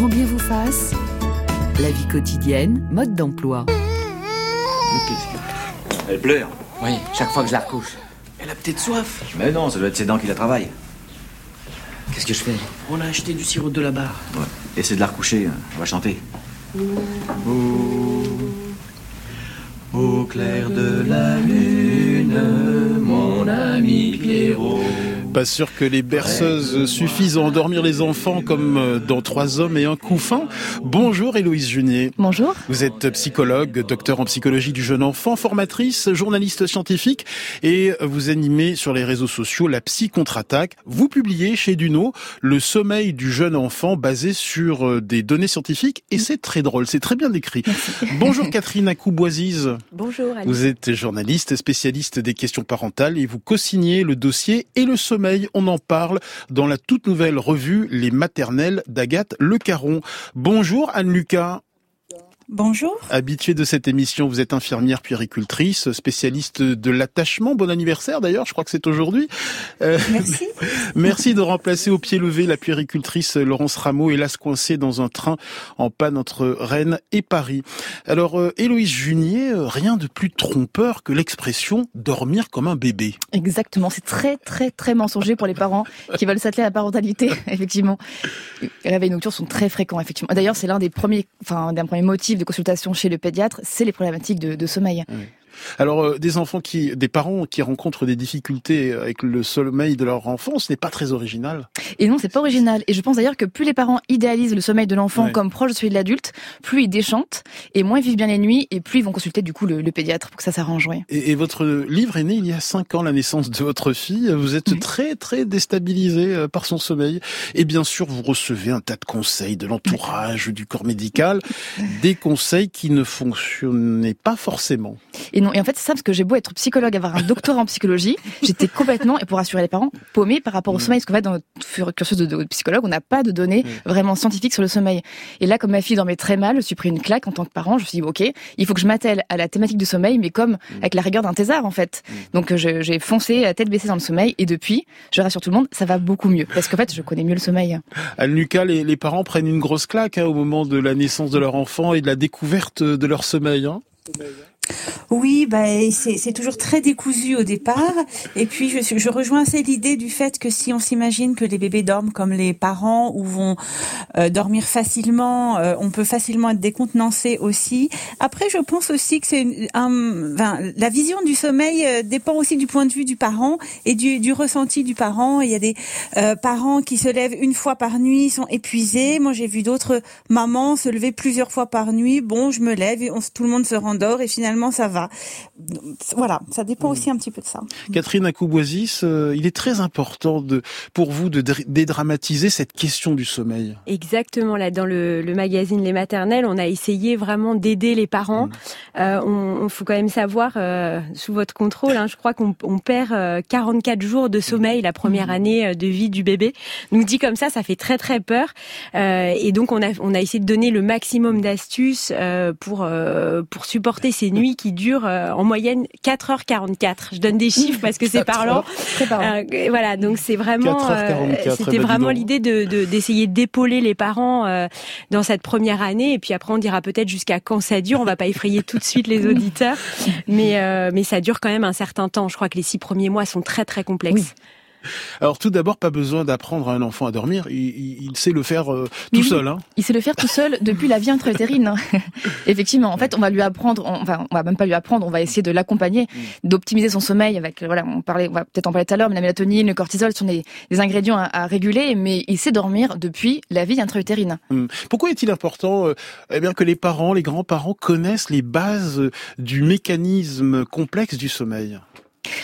Grand bien vous fasse. La vie quotidienne, mode d'emploi. Elle pleure. Oui, chaque fois que je la recouche. Elle a peut-être soif. Mais non, ça doit être ses dents qui la travaillent. Qu'est-ce que je fais? On a acheté du sirop de la barre. Ouais. Essaie de la recoucher, hein. on va chanter. Au, au clair de la lune, mon ami Pierrot. Pas sûr que les berceuses suffisent à endormir les enfants comme euh, dans Trois hommes et un couffin. Bonjour Héloïse Junier. Bonjour. Vous êtes psychologue, docteur en psychologie du jeune enfant, formatrice, journaliste scientifique et vous animez sur les réseaux sociaux la psy contre-attaque. Vous publiez chez Duno le sommeil du jeune enfant basé sur euh, des données scientifiques et c'est très drôle, c'est très bien décrit. Bonjour Catherine Acouboisise. Bonjour Alice. Vous êtes journaliste, spécialiste des questions parentales et vous co-signez le dossier et le sommeil on en parle dans la toute nouvelle revue Les maternelles d'Agathe Le Caron. Bonjour Anne-Lucas. Bonjour. Habituée de cette émission, vous êtes infirmière puéricultrice, spécialiste de l'attachement. Bon anniversaire d'ailleurs, je crois que c'est aujourd'hui. Euh, merci. merci de remplacer au pied levé la puéricultrice Laurence Rameau, hélas coincée dans un train en panne entre Rennes et Paris. Alors, euh, Héloïse Junier, euh, rien de plus trompeur que l'expression dormir comme un bébé. Exactement, c'est très très très mensonger pour les parents qui veulent s'atteler à la parentalité, effectivement. Les réveils nocturnes sont très fréquents, effectivement. D'ailleurs, c'est l'un des premiers, enfin, d'un premier motif de consultation chez le pédiatre, c'est les problématiques de, sommeil. Alors, euh, des enfants qui, des parents qui rencontrent des difficultés avec le sommeil de leur enfant, ce n'est pas très original. Et non, c'est pas original. Et je pense d'ailleurs que plus les parents idéalisent le sommeil de l'enfant ouais. comme proche de celui de l'adulte, plus ils déchantent et moins ils vivent bien les nuits et plus ils vont consulter du coup le, le pédiatre pour que ça s'arrange. Ouais. Et, et, votre livre est né il y a cinq ans, la naissance de votre fille. Vous êtes oui. très très déstabilisé euh, par son sommeil. Et bien sûr, vous recevez un tas de conseils de l'entourage, du corps médical, des conseils qui ne fonctionnaient pas forcément. Et non, et en fait, c'est ça, parce que j'ai beau être psychologue, avoir un doctorat en psychologie, j'étais complètement, et pour rassurer les parents, paumée par rapport au sommeil, parce qu'en fait, dans notre cursus de, de psychologue, on n'a pas de données vraiment scientifiques sur le sommeil. Et là, comme ma fille dormait très mal, je suis pris une claque en tant que parent, je me suis dit, ok, il faut que je m'attelle à la thématique du sommeil, mais comme avec la rigueur d'un thésard, en fait. Donc, j'ai foncé à tête baissée dans le sommeil, et depuis, je rassure tout le monde, ça va beaucoup mieux, parce qu'en fait, je connais mieux le sommeil. Anne Lucas, les, les parents prennent une grosse claque hein, au moment de la naissance de leur enfant et de la découverte de leur sommeil. Hein oui, bah, c'est toujours très décousu au départ. Et puis, je, je rejoins assez l'idée du fait que si on s'imagine que les bébés dorment comme les parents ou vont euh, dormir facilement, euh, on peut facilement être décontenancé aussi. Après, je pense aussi que c'est un, enfin, la vision du sommeil euh, dépend aussi du point de vue du parent et du, ressenti du parent. Il y a des parents qui se lèvent une fois par nuit, sont épuisés. Moi, j'ai vu d'autres mamans se lever plusieurs fois par nuit. Bon, je me lève et on, tout le monde se rendort et finalement ça va. Voilà, ça dépend aussi un petit peu de ça. Catherine Acouboisis, euh, il est très important de, pour vous de dédramatiser cette question du sommeil. Exactement, là dans le, le magazine Les Maternelles, on a essayé vraiment d'aider les parents. Mmh. Euh, on, on, faut quand même savoir, euh, sous votre contrôle, hein, je crois qu'on perd 44 jours de sommeil la première mmh. année de vie du bébé. Nous dit comme ça, ça fait très très peur. et donc on a, on a essayé de donner le maximum d'astuces pour, pour supporter ces nuits qui dure euh, en moyenne 4h44. Je donne des chiffres parce que c'est parlant. parlant. Euh, voilà, donc c'est vraiment, euh, c'était vraiment l'idée de d'essayer de, d'épauler les parents euh, dans cette première année. Et puis après, on dira peut-être jusqu'à quand ça dure. On va pas effrayer tout de suite les auditeurs, mais euh, mais ça dure quand même un certain temps. Je crois que les six premiers mois sont très très complexes. Oui. Alors tout d'abord, pas besoin d'apprendre à un enfant à dormir, il, il, il sait le faire euh, tout oui, seul. Hein. Il sait le faire tout seul depuis la vie intra-utérine. Hein. Effectivement, en fait, on va lui apprendre, on, enfin, on va même pas lui apprendre, on va essayer de l'accompagner, mmh. d'optimiser son sommeil avec, voilà, on parlait, on va peut-être en parler tout à l'heure, mais la mélatonine, le cortisol sont des, des ingrédients à, à, réguler, mais il sait dormir depuis la vie intra-utérine. Mmh. Pourquoi est-il important, euh, eh bien, que les parents, les grands-parents connaissent les bases du mécanisme complexe du sommeil?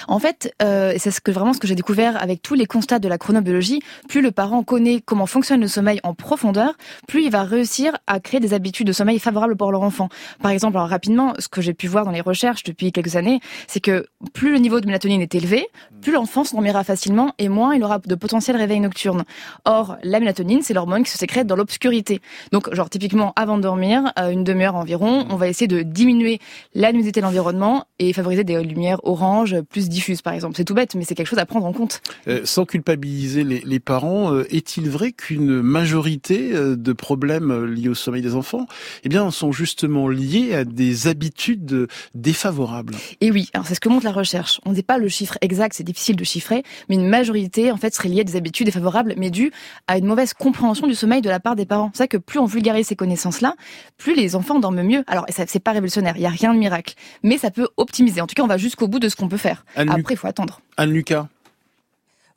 En fait, euh, c'est vraiment ce que j'ai découvert avec tous les constats de la chronobiologie. Plus le parent connaît comment fonctionne le sommeil en profondeur, plus il va réussir à créer des habitudes de sommeil favorables pour leur enfant. Par exemple, alors rapidement, ce que j'ai pu voir dans les recherches depuis quelques années, c'est que plus le niveau de mélatonine est élevé, plus l'enfant s'endormira facilement et moins il aura de potentiel réveil nocturne. Or, la mélatonine, c'est l'hormone qui se sécrète dans l'obscurité. Donc, genre typiquement avant de dormir, euh, une demi-heure environ, on va essayer de diminuer la luminosité de l'environnement et favoriser des lumières oranges plus diffuse, par exemple. C'est tout bête, mais c'est quelque chose à prendre en compte. Euh, sans culpabiliser les, les parents, euh, est-il vrai qu'une majorité euh, de problèmes liés au sommeil des enfants, eh bien, sont justement liés à des habitudes défavorables? Et oui, alors c'est ce que montre la recherche. On ne dit pas le chiffre exact, c'est difficile de chiffrer, mais une majorité, en fait, serait liée à des habitudes défavorables, mais dues à une mauvaise compréhension du sommeil de la part des parents. C'est vrai que plus on vulgarise ces connaissances-là, plus les enfants dorment mieux. Alors, c'est pas révolutionnaire, il y a rien de miracle, mais ça peut optimiser. En tout cas, on va jusqu'au bout de ce qu'on peut faire. Après, il faut attendre. Anne-Lucas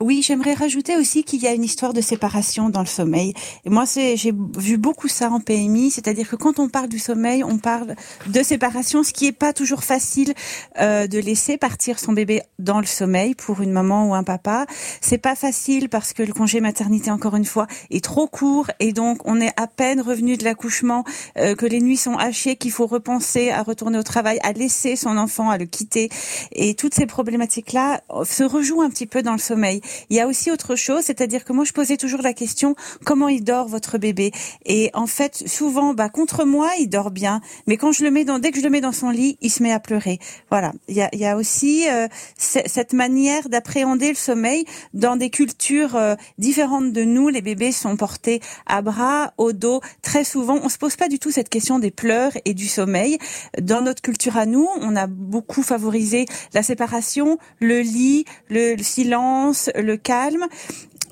oui, j'aimerais rajouter aussi qu'il y a une histoire de séparation dans le sommeil. Et moi, j'ai vu beaucoup ça en PMI, c'est-à-dire que quand on parle du sommeil, on parle de séparation, ce qui est pas toujours facile euh, de laisser partir son bébé dans le sommeil pour une maman ou un papa. C'est pas facile parce que le congé maternité, encore une fois, est trop court et donc on est à peine revenu de l'accouchement, euh, que les nuits sont hachées, qu'il faut repenser à retourner au travail, à laisser son enfant, à le quitter. Et toutes ces problématiques-là se rejouent un petit peu dans le sommeil. Il y a aussi autre chose, c'est-à-dire que moi je posais toujours la question comment il dort votre bébé? Et en fait, souvent, bah contre moi, il dort bien, mais quand je le mets dans, dès que je le mets dans son lit, il se met à pleurer. Voilà. Il y a, il y a aussi euh, cette manière d'appréhender le sommeil dans des cultures euh, différentes de nous. Les bébés sont portés à bras, au dos. Très souvent, on se pose pas du tout cette question des pleurs et du sommeil. Dans notre culture à nous, on a beaucoup favorisé la séparation, le lit, le, le silence, le calme.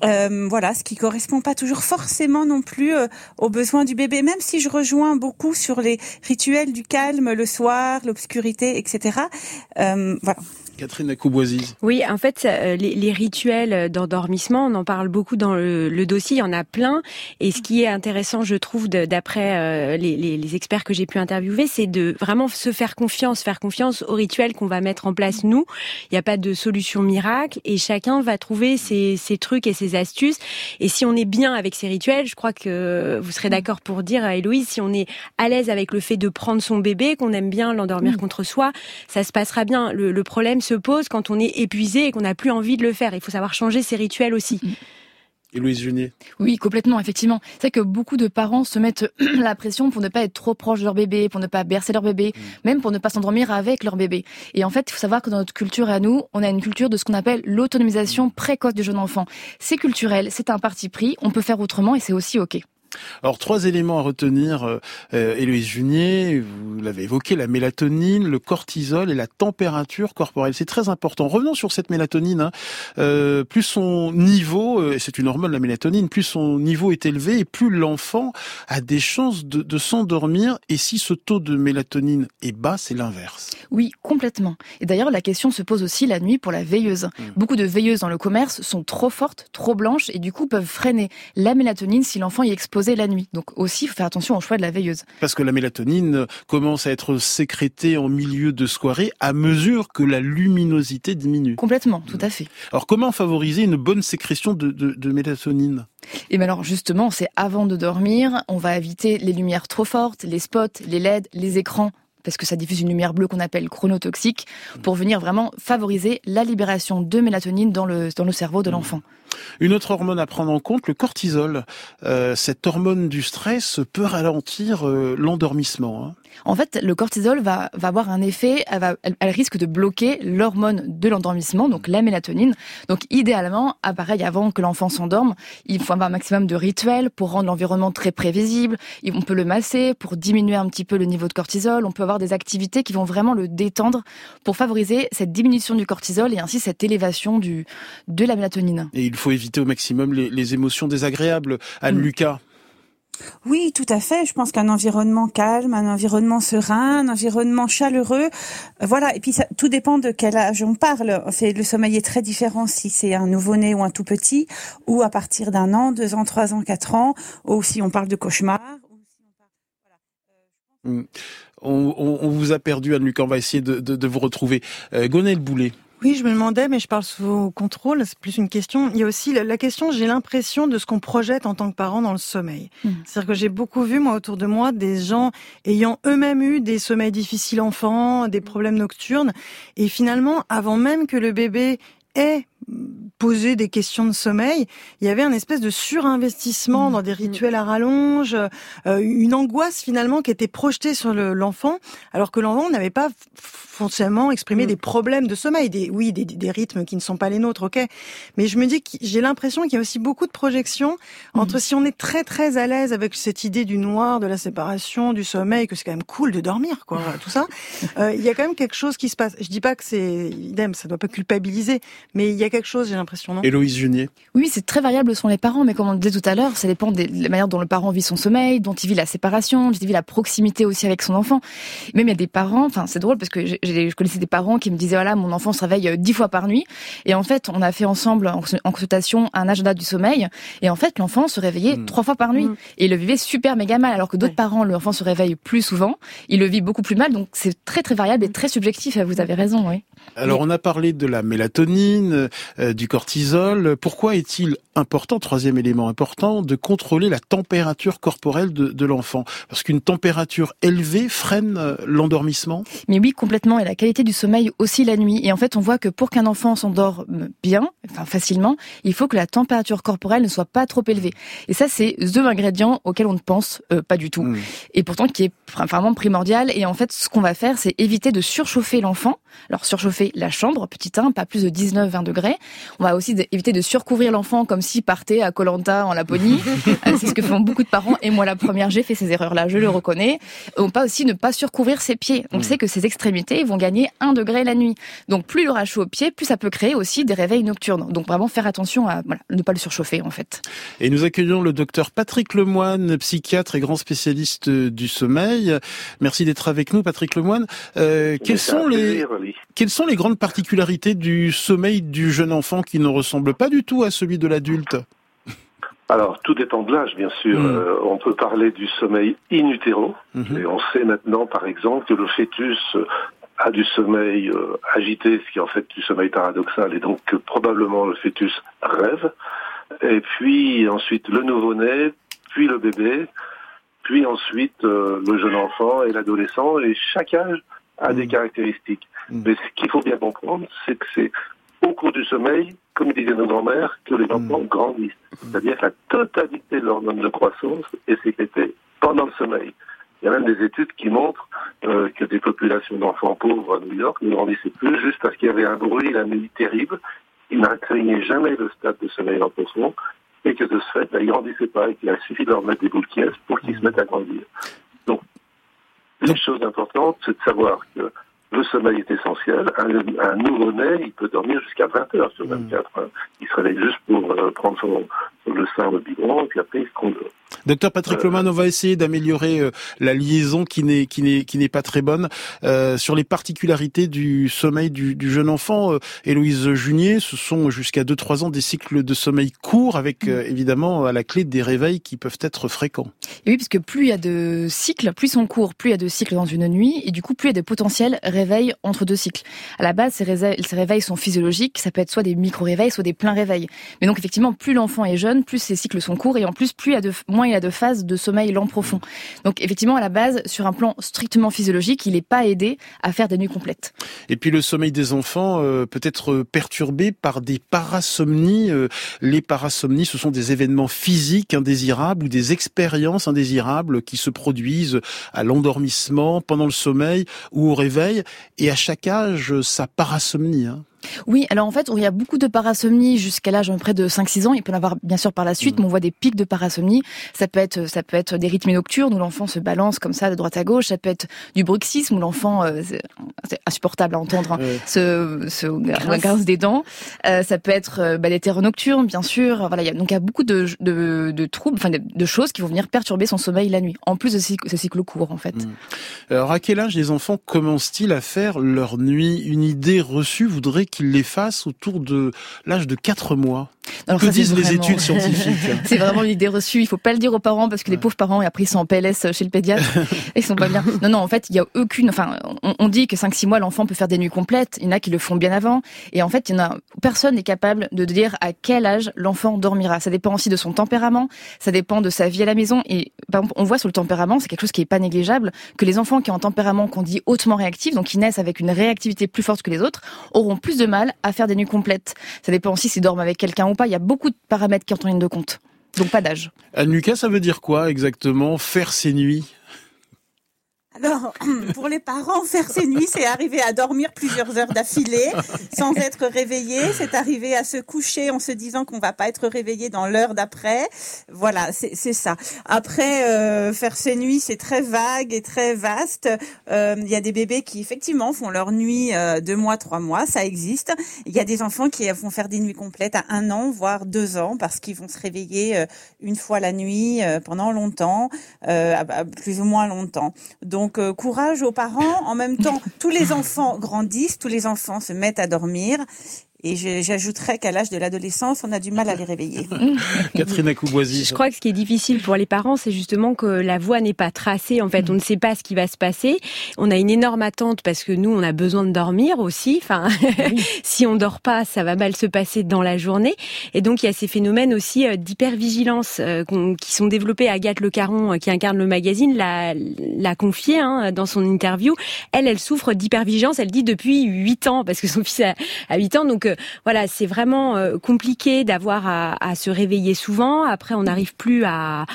Euh, voilà, ce qui correspond pas toujours forcément non plus euh, aux besoins du bébé, même si je rejoins beaucoup sur les rituels du calme le soir, l'obscurité, etc. Euh, voilà. Catherine Acouboisiz. Oui, en fait, euh, les, les rituels d'endormissement, on en parle beaucoup dans le, le, dossier, il y en a plein. Et ce qui est intéressant, je trouve, d'après euh, les, les, les, experts que j'ai pu interviewer, c'est de vraiment se faire confiance, faire confiance aux rituels qu'on va mettre en place nous. Il n'y a pas de solution miracle et chacun va trouver ses, ses, trucs et ses astuces. Et si on est bien avec ces rituels, je crois que vous serez d'accord pour dire, Héloïse, si on est à l'aise avec le fait de prendre son bébé, qu'on aime bien l'endormir contre soi, ça se passera bien. Le, le problème, se pose quand on est épuisé et qu'on n'a plus envie de le faire. Il faut savoir changer ses rituels aussi. Mm. Et Louise Junier Oui, complètement, effectivement. C'est que beaucoup de parents se mettent la pression pour ne pas être trop proche de leur bébé, pour ne pas bercer leur bébé, mm. même pour ne pas s'endormir avec leur bébé. Et en fait, il faut savoir que dans notre culture à nous, on a une culture de ce qu'on appelle l'autonomisation mm. précoce du jeune enfant. C'est culturel, c'est un parti pris, on peut faire autrement et c'est aussi OK. Alors trois éléments à retenir, euh, euh, Héloïse Junier, vous l'avez évoqué, la mélatonine, le cortisol et la température corporelle. C'est très important. Revenons sur cette mélatonine. Hein. Euh, plus son niveau, euh, et c'est une hormone la mélatonine, plus son niveau est élevé et plus l'enfant a des chances de, de s'endormir. Et si ce taux de mélatonine est bas, c'est l'inverse. Oui, complètement. Et d'ailleurs, la question se pose aussi la nuit pour la veilleuse. Mmh. Beaucoup de veilleuses dans le commerce sont trop fortes, trop blanches et du coup peuvent freiner la mélatonine si l'enfant y la nuit. Donc aussi, il faut faire attention au choix de la veilleuse. Parce que la mélatonine commence à être sécrétée en milieu de soirée à mesure que la luminosité diminue. Complètement, tout à fait. Alors comment favoriser une bonne sécrétion de, de, de mélatonine? Et eh bien alors justement, c'est avant de dormir, on va éviter les lumières trop fortes, les spots, les LED, les écrans parce que ça diffuse une lumière bleue qu'on appelle chronotoxique, pour venir vraiment favoriser la libération de mélatonine dans le, dans le cerveau de l'enfant. Une autre hormone à prendre en compte, le cortisol. Euh, cette hormone du stress peut ralentir euh, l'endormissement. Hein. En fait, le cortisol va, va avoir un effet, elle, va, elle, risque de bloquer l'hormone de l'endormissement, donc la mélatonine. Donc idéalement, ah, pareil, avant que l'enfant s'endorme, il faut avoir un maximum de rituels pour rendre l'environnement très prévisible. On peut le masser pour diminuer un petit peu le niveau de cortisol. On peut avoir des activités qui vont vraiment le détendre pour favoriser cette diminution du cortisol et ainsi cette élévation du, de la mélatonine. Et il faut éviter au maximum les, les émotions désagréables. Anne-Lucas mm. Oui, tout à fait. Je pense qu'un environnement calme, un environnement serein, un environnement chaleureux, euh, voilà. Et puis tout dépend de quel âge on parle. Le sommeil est très différent si c'est un nouveau-né ou un tout petit, ou à partir d'un an, deux ans, trois ans, quatre ans, ou si on parle de cauchemar. Mm. On, vous a perdu, Anne-Luc. On va essayer de vous retrouver. Euh, Gonel Boulet. Oui, je me demandais, mais je parle sous vos contrôles, c'est plus une question. Il y a aussi la question, j'ai l'impression de ce qu'on projette en tant que parent dans le sommeil. Mmh. C'est-à-dire que j'ai beaucoup vu, moi, autour de moi, des gens ayant eux-mêmes eu des sommeils difficiles enfants, des problèmes nocturnes, et finalement, avant même que le bébé ait poser des questions de sommeil, il y avait un espèce de surinvestissement mmh. dans des rituels à rallonge, euh, une angoisse finalement qui était projetée sur l'enfant, alors que l'enfant n'avait pas forcément exprimé mmh. des problèmes de sommeil, des oui, des, des, rythmes qui ne sont pas les nôtres, ok. Mais je me dis que j'ai l'impression qu'il y a aussi beaucoup de projections entre mmh. si on est très très à l'aise avec cette idée du noir, de la séparation, du sommeil, que c'est quand même cool de dormir, quoi, tout ça. Euh, il y a quand même quelque chose qui se passe. Je dis pas que c'est idem, ça doit pas culpabiliser, mais il y a quelque chose, j'ai l'impression, non? Héloïse Junier. Oui, c'est très variable sont les parents, mais comme on le disait tout à l'heure, ça dépend de la manière dont le parent vit son sommeil, dont il vit la séparation, dont il vit la proximité aussi avec son enfant. Même il y a des parents, enfin c'est drôle parce que je connaissais des parents qui me disaient voilà mon enfant se réveille euh, dix fois par nuit, et en fait on a fait ensemble en consultation un agenda du sommeil, et en fait l'enfant se réveillait hmm. trois fois par nuit, hmm. et il le vivait super méga mal, alors que d'autres parents l'enfant se réveille plus souvent, il le vit beaucoup plus mal, donc c'est très très variable et très subjectif. Vous avez raison, oui. Alors on a parlé de la mélatonine, euh, du cortisol. Pourquoi est-il important, troisième élément important, de contrôler la température corporelle de, de l'enfant Parce qu'une température élevée freine euh, l'endormissement Mais oui, complètement. Et la qualité du sommeil aussi la nuit. Et en fait, on voit que pour qu'un enfant s'endorme bien, enfin facilement, il faut que la température corporelle ne soit pas trop élevée. Et ça, c'est deux ingrédients auxquels on ne pense euh, pas du tout. Hmm. Et pourtant, qui est vraiment primordial. Et en fait, ce qu'on va faire, c'est éviter de surchauffer l'enfant. Alors, surchauffer la chambre, petit 1, pas plus de 19-20 degrés. On va aussi éviter de surcouvrir l'enfant comme s'il partait à Colanta en Laponie. Euh, c'est ce que font beaucoup de parents. Et moi, la première, j'ai fait ces erreurs-là, je le reconnais. On peut aussi ne pas surcouvrir ses pieds. On mm. sait que ses extrémités vont gagner 1 degré la nuit. Donc, plus il aura chaud aux pieds, plus ça peut créer aussi des réveils nocturnes. Donc, vraiment faire attention à ne pas le surchauffer, en fait. Et nous accueillons le docteur Patrick Lemoine, psychiatre et grand spécialiste du sommeil. Merci d'être avec nous, Patrick Lemoine. Euh, quels sont les, quelles sont les grandes particularités du sommeil du jeune enfant qui ne ressemble pas du tout à celui de l'adulte? Alors, tout dépend de l'âge, bien sûr. Hmm. Euh, on peut parler du sommeil in utero, mhm. et on sait maintenant, par exemple, que le fœtus a du sommeil euh, agité, ce qui est en fait du sommeil paradoxal, et donc que probablement le fœtus rêve. Et puis ensuite le nouveau-né, puis le bébé, puis ensuite euh, le jeune enfant et l'adolescent, et chaque âge a des hmm. caractéristiques. Hmm. Mais ce qu'il faut bien comprendre, c'est que c'est au cours du sommeil, comme disaient nos grands-mères, que les enfants hmm. grandissent. C'est-à-dire que la totalité de l'hormone de croissance est sécrétée pendant le sommeil. Il y a même des études qui montrent euh, que des populations d'enfants pauvres à New York ne grandissaient plus juste parce qu'il y avait un bruit la nuit terrible. Ils n'atteignaient jamais le stade de sommeil en profond et que de ce fait, ben, ils grandissaient pas et qu'il a suffi de leur mettre des boules qui pour qu'ils se mettent à grandir. Donc, une chose importante, c'est de savoir que le sommeil est essentiel. Un, nouveau-né, il peut dormir jusqu'à 20 heures sur 24. Mmh. Hein. Il se réveille juste pour euh, prendre son, le sein, le biberon, et puis après il se condole. Docteur Patrick Leman, on va essayer d'améliorer euh, la liaison qui n'est qui n'est qui n'est pas très bonne euh, sur les particularités du sommeil du, du jeune enfant. Euh, Héloïse Junier, ce sont jusqu'à 2-3 ans des cycles de sommeil courts, avec euh, évidemment à la clé des réveils qui peuvent être fréquents. Et oui, puisque plus il y a de cycles, plus ils sont courts, plus il y a de cycles dans une nuit, et du coup plus il y a de potentiels réveils entre deux cycles. À la base, ces réveils, ces réveils sont physiologiques, ça peut être soit des micro-réveils, soit des pleins réveils. Mais donc effectivement, plus l'enfant est jeune, plus ces cycles sont courts, et en plus, plus il y a de moins il y a de phases de sommeil lent profond. Donc effectivement, à la base, sur un plan strictement physiologique, il n'est pas aidé à faire des nuits complètes. Et puis le sommeil des enfants euh, peut être perturbé par des parasomnies. Euh, les parasomnies, ce sont des événements physiques indésirables ou des expériences indésirables qui se produisent à l'endormissement, pendant le sommeil ou au réveil. Et à chaque âge, ça parasomnie. Hein. Oui, alors en fait, il y a beaucoup de parasomnie jusqu'à l'âge près de 5-6 ans. Il peut en avoir bien sûr par la suite, mm. mais on voit des pics de parasomnie. Ça peut être, ça peut être des rythmes nocturnes où l'enfant se balance comme ça de droite à gauche. Ça peut être du bruxisme où l'enfant, euh, c'est insupportable à entendre, hein, se, se grince des dents. Euh, ça peut être euh, bah, des terreurs nocturnes, bien sûr. Voilà, il y a, donc il y a beaucoup de, de, de troubles, enfin de, choses qui vont venir perturber son sommeil la nuit, en plus de ce cycle court en fait. Alors à quel âge les enfants commencent-ils à faire leur nuit? Une idée reçue voudrait qu'il les fasse autour de l'âge de 4 mois. Alors, que disent les études scientifiques C'est vraiment une idée reçue. Il faut pas le dire aux parents parce que les pauvres parents, et après, ils sont en PLS chez le pédiatre. ils sont pas bien. Non, non, en fait, il y a aucune, enfin, on, dit que 5-6 mois, l'enfant peut faire des nuits complètes. Il y en a qui le font bien avant. Et en fait, il y en a, personne n'est capable de dire à quel âge l'enfant dormira. Ça dépend aussi de son tempérament. Ça dépend de sa vie à la maison. Et on voit sur le tempérament, c'est quelque chose qui est pas négligeable, que les enfants qui ont un tempérament qu'on dit hautement réactif, donc qui naissent avec une réactivité plus forte que les autres, auront plus de mal à faire des nuits complètes. Ça dépend aussi s'ils dorment avec quelqu'un ou Il y a beaucoup de paramètres qui entrent en ligne de compte. Donc pas d'âge. Anne Lucas, ça veut dire quoi exactement faire ses nuits? Alors, pour les parents, faire ses nuits, c'est arriver à dormir plusieurs heures d'affilée sans être réveillé. C'est arriver à se coucher en se disant qu'on va pas être réveillé dans l'heure d'après. Voilà, c'est ça. Après, euh, faire ses nuits, c'est très vague et très vaste. Euh, il y a des bébés qui effectivement font leur nuit euh, deux mois, trois mois, ça existe. Il y a des enfants qui vont faire des nuits complètes à un an, voire deux ans, parce qu'ils vont se réveiller une fois la nuit pendant longtemps, plus ou moins longtemps. Donc donc euh, courage aux parents. En même temps, tous les enfants grandissent, tous les enfants se mettent à dormir et j'ajouterais qu'à l'âge de l'adolescence, on a du mal à les réveiller. Catherine Acouboisy. Je crois que ce qui est difficile pour les parents, c'est justement que la voie n'est pas tracée. En fait, on ne sait pas ce qui va se passer. On a une énorme attente parce que nous, on a besoin de dormir aussi. Enfin, si on dort pas, ça va mal se passer dans la journée. Et donc, il y a ces phénomènes aussi euh, d'hypervigilance euh, qui sont développés. Agathe Le Caron, euh, qui incarne le magazine, l'a, l'a confié hein, dans son interview. Elle, elle souffre d'hypervigilance. Elle dit depuis 8 ans parce que son fils a, a 8 ans. Donc voilà, c'est vraiment euh, compliqué d'avoir à, se réveiller souvent. Après, on n'arrive plus à,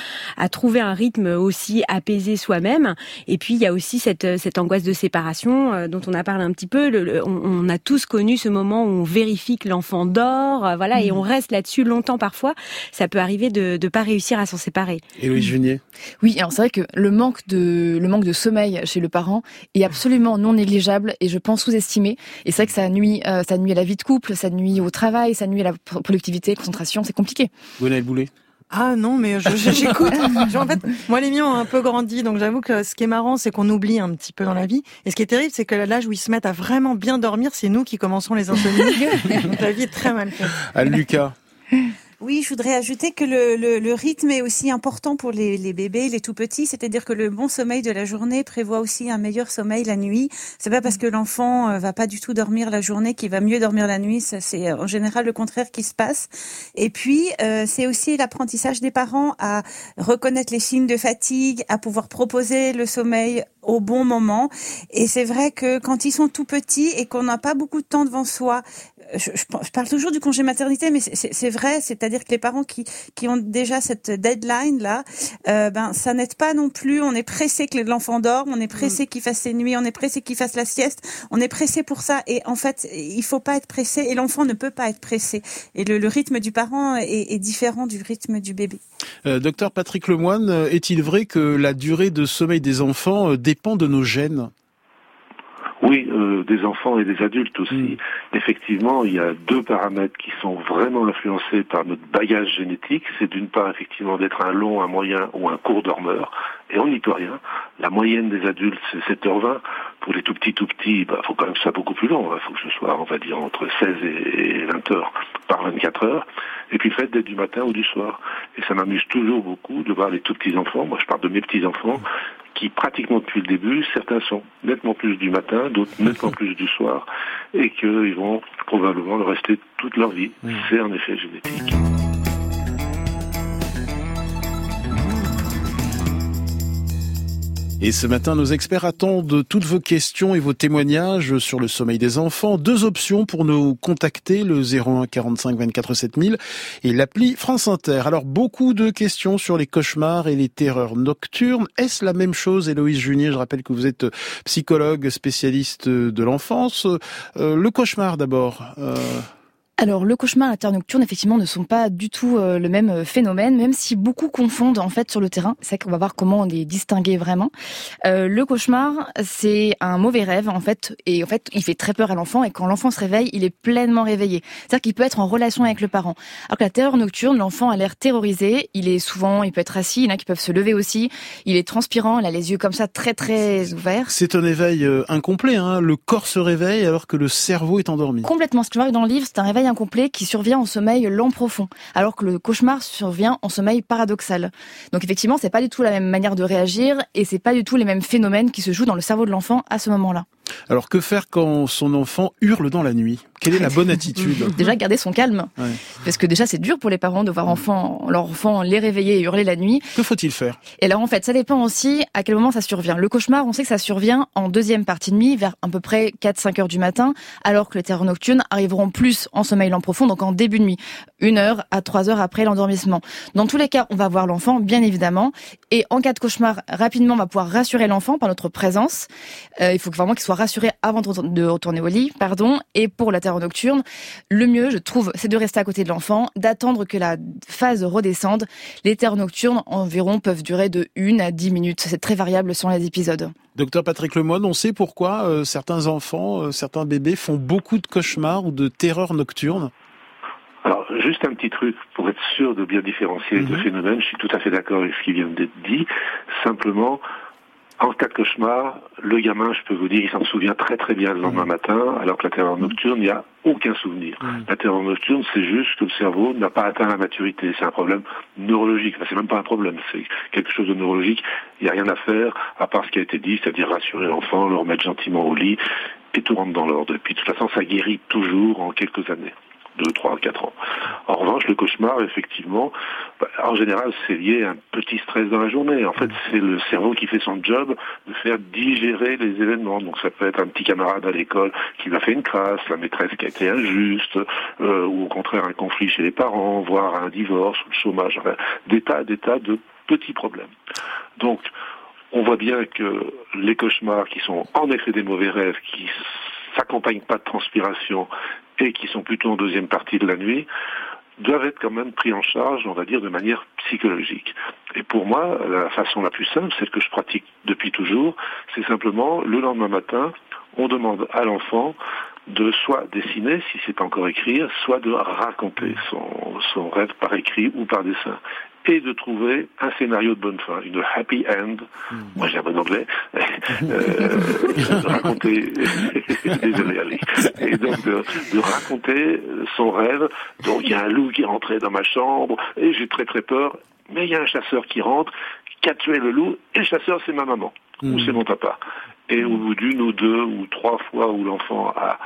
trouver un rythme aussi apaisé soi-même. Et puis, il y a aussi cette, angoisse de séparation euh, dont on a parlé un petit peu. on, a tous connu ce moment où on vérifie que l'enfant dort, euh, voilà, et mm. on reste là-dessus longtemps parfois. Ça peut arriver de ne pas réussir à s'en séparer. Et Louis Junier Oui, alors c'est vrai que le manque de le manque de sommeil chez le parent est absolument non négligeable et je pense sous-estimé. Et c'est vrai que ça nuit, ça nuit à la vie de couple ça nuit au travail, ça nuit à la productivité, concentration, c'est compliqué. le Boulet ah non, mais j'écoute. en fait, moi les miens ont un peu grandi, donc j'avoue que ce qui est marrant, c'est qu'on oublie un petit peu dans la vie. Et ce qui est terrible, c'est que l'âge où ils se mettent à vraiment bien dormir, c'est nous qui commençons les insomnies. donc la vie est très mal faite. À Lucas. Oui, je voudrais ajouter que le, rythme est aussi important pour les, bébés, les tout petits. C'est-à-dire que le bon sommeil de la journée prévoit aussi un meilleur sommeil la nuit. C'est pas parce que l'enfant euh, va pas du tout dormir la journée qu'il va mieux dormir la nuit. C'est euh, en général le contraire qui se passe. Et puis, euh, c'est aussi l'apprentissage des parents à reconnaître les signes de fatigue, à pouvoir proposer le sommeil au bon moment. Et c'est vrai que quand ils sont tout petits et qu'on n'a pas beaucoup de temps devant soi, je, je, parle toujours du congé maternité, mais c'est vrai, c'est-à-dire que les parents qui, qui ont déjà cette deadline là, euh, ben ça n'aide pas non plus. On est pressé que l'enfant dorme, on est pressé mm. qu'il fasse ses nuits, on est pressé qu'il fasse la sieste, on est pressé pour ça. Et en fait, il faut pas être pressé et l'enfant ne peut pas être pressé. Et le, le rythme du parent est, est, différent du rythme du bébé. Euh, docteur Patrick Lemoine, est-il vrai que la durée de sommeil des enfants euh, dépend de nos gènes? Oui, euh, des enfants et des adultes aussi. Mm. Effectivement, il y a deux paramètres qui sont vraiment influencés par notre bagage génétique. C'est d'une part effectivement d'être un long, un moyen ou un court dormeur, et on n'y peut rien. La moyenne des adultes, c'est 7h20. Pour les tout petits, tout petits, il bah, faut quand même que ça soit beaucoup plus long. Il faut que ce soit, on va dire, entre 16 et 20 heures par 24 heures. Et puis le fait d'être du matin ou du soir. Et ça m'amuse toujours beaucoup de voir les tout petits enfants. Moi, je parle de mes petits enfants qui pratiquement depuis le début, certains sont nettement plus du matin, d'autres nettement plus du soir, et qu'ils vont probablement le rester toute leur vie. C'est un effet génétique. Et ce matin, nos experts attendent toutes vos questions et vos témoignages sur le sommeil des enfants. Deux options pour nous contacter, le 01 45 24 7000 et l'appli France Inter. Alors, beaucoup de questions sur les cauchemars et les terreurs nocturnes. Est-ce la même chose, Héloïse Junier? Je rappelle que vous êtes psychologue spécialiste de l'enfance. Euh, le cauchemar d'abord. Euh, alors le cauchemar et la terre nocturne effectivement ne sont pas du tout euh, le même euh, phénomène, même si beaucoup confondent en fait sur le terrain. C'est qu'on va voir comment on les distinguer vraiment. Euh, le cauchemar, c'est un mauvais rêve en fait, et en fait il fait très peur à l'enfant et quand l'enfant se réveille, il est pleinement réveillé. C'est-à-dire qu'il peut être en relation avec le parent. Alors que la terreur nocturne, l'enfant a l'air terrorisé, il est souvent, il peut être assis, il y en a qui peuvent se lever aussi, il est transpirant, il a les yeux comme ça très très ouverts. C'est un éveil incomplet, hein le corps se réveille alors que le cerveau est endormi. Complètement. Ce que je dans le livre, c'est un réveil incomplet qui survient en sommeil lent profond, alors que le cauchemar survient en sommeil paradoxal. Donc effectivement, c'est pas du tout la même manière de réagir et c'est pas du tout les mêmes phénomènes qui se jouent dans le cerveau de l'enfant à ce moment-là. Alors que faire quand son enfant hurle dans la nuit? Quelle est la bonne attitude Déjà garder son calme, parce que déjà c'est dur pour les parents de voir enfants, leur enfant les réveiller et hurler la nuit. Que faut-il faire? Et là en fait, ça dépend aussi à quel moment ça survient. Le cauchemar, on sait que ça survient en deuxième partie de nuit, vers à peu près 4-5 heures du matin, alors que les terreurs nocturnes arriveront plus en sommeil lent profond, donc en début de nuit, une heure à trois heures après l'endormissement. Dans tous les cas, on va voir l'enfant, bien évidemment, et en cas de cauchemar, rapidement, on va pouvoir rassurer l'enfant par notre présence. Euh, il faut vraiment qu'il soit rassuré avant de retourner au lit, pardon. Et pour la terreur nocturne, le mieux, je trouve, c'est de rester à côté de l'enfant, d'attendre que la phase redescende. Les terreurs nocturnes, environ, peuvent durer de 1 à 10 minutes. C'est très variable selon les épisodes. Docteur Patrick Lemoine, on sait pourquoi euh, certains enfants, euh, certains bébés font beaucoup de cauchemars ou de terreurs nocturnes alors, juste un petit truc pour être sûr de bien différencier les deux mhm. phénomènes. Je suis tout à fait d'accord avec ce qui vient d'être dit. Simplement, en cas de cauchemar, le gamin, je peux vous dire, il s'en souvient très très bien le lendemain matin, alors que la terreur nocturne, il n'y a aucun souvenir. La terreur nocturne, c'est juste que le cerveau n'a pas atteint la maturité. C'est un problème neurologique. Enfin, c'est même pas un problème, c'est quelque chose de neurologique. Il n'y a rien à faire, à part ce qui a été dit, c'est-à-dire rassurer l'enfant, le remettre gentiment au lit, et tout rentre dans l'ordre. Et puis, de toute façon, ça guérit toujours en quelques années. 2, 3, 4 ans. En revanche, le cauchemar, effectivement, bah, en général, c'est lié à un petit stress dans la journée. En fait, c'est le cerveau qui fait son job de faire digérer les événements. Donc ça peut être un petit camarade à l'école qui lui a fait une crasse, la maîtresse qui a été injuste, euh, ou au contraire un conflit chez les parents, voire un divorce ou le chômage. Enfin, des tas, des tas de petits problèmes. Donc, on voit bien que les cauchemars qui sont en effet des mauvais rêves, qui s'accompagnent pas de transpiration et qui sont plutôt en deuxième partie de la nuit, doivent être quand même pris en charge, on va dire, de manière psychologique. Et pour moi, la façon la plus simple, celle que je pratique depuis toujours, c'est simplement le lendemain matin, on demande à l'enfant de soit dessiner, si c'est pas encore écrire, soit de raconter son, son rêve par écrit ou par dessin et de trouver un scénario de bonne fin, une happy end. Hmm. Moi j'ai un bon anglais. Euh, de raconter, désolé. Et donc de, de, raconter son rêve. Donc il y a un loup qui est rentré dans ma chambre et j'ai très très peur. Mais il y a un chasseur qui rentre, qui a tué le loup et le chasseur c'est ma maman ou hmm. c'est mon papa. Et au bout d'une ou deux ou trois fois où l'enfant a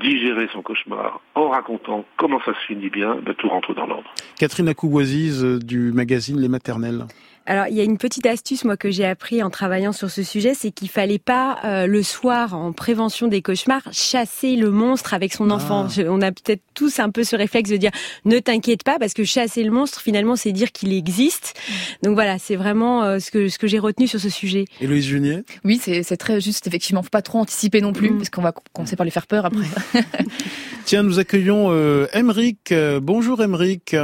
digérer son cauchemar en racontant comment ça se finit bien, ben, tout rentre dans l'ordre. Catherine Akououaziz euh, du magazine Les Maternelles. Alors, il y a une petite astuce, moi, que j'ai appris en travaillant sur ce sujet, c'est qu'il fallait pas, euh, le soir, en prévention des cauchemars, chasser le monstre avec son enfant. Ah. on a peut-être tous un peu ce réflexe de dire, ne t'inquiète pas, parce que chasser le monstre, finalement, c'est dire qu'il existe. Donc voilà, c'est vraiment euh, ce que, ce que j'ai retenu sur ce sujet. Héloïse Junier? Oui, c'est très juste, effectivement. Faut pas trop anticiper non plus, mm. parce qu'on va commencer par lui faire peur après. Tiens, nous accueillons euh, euh bonjour Emeric.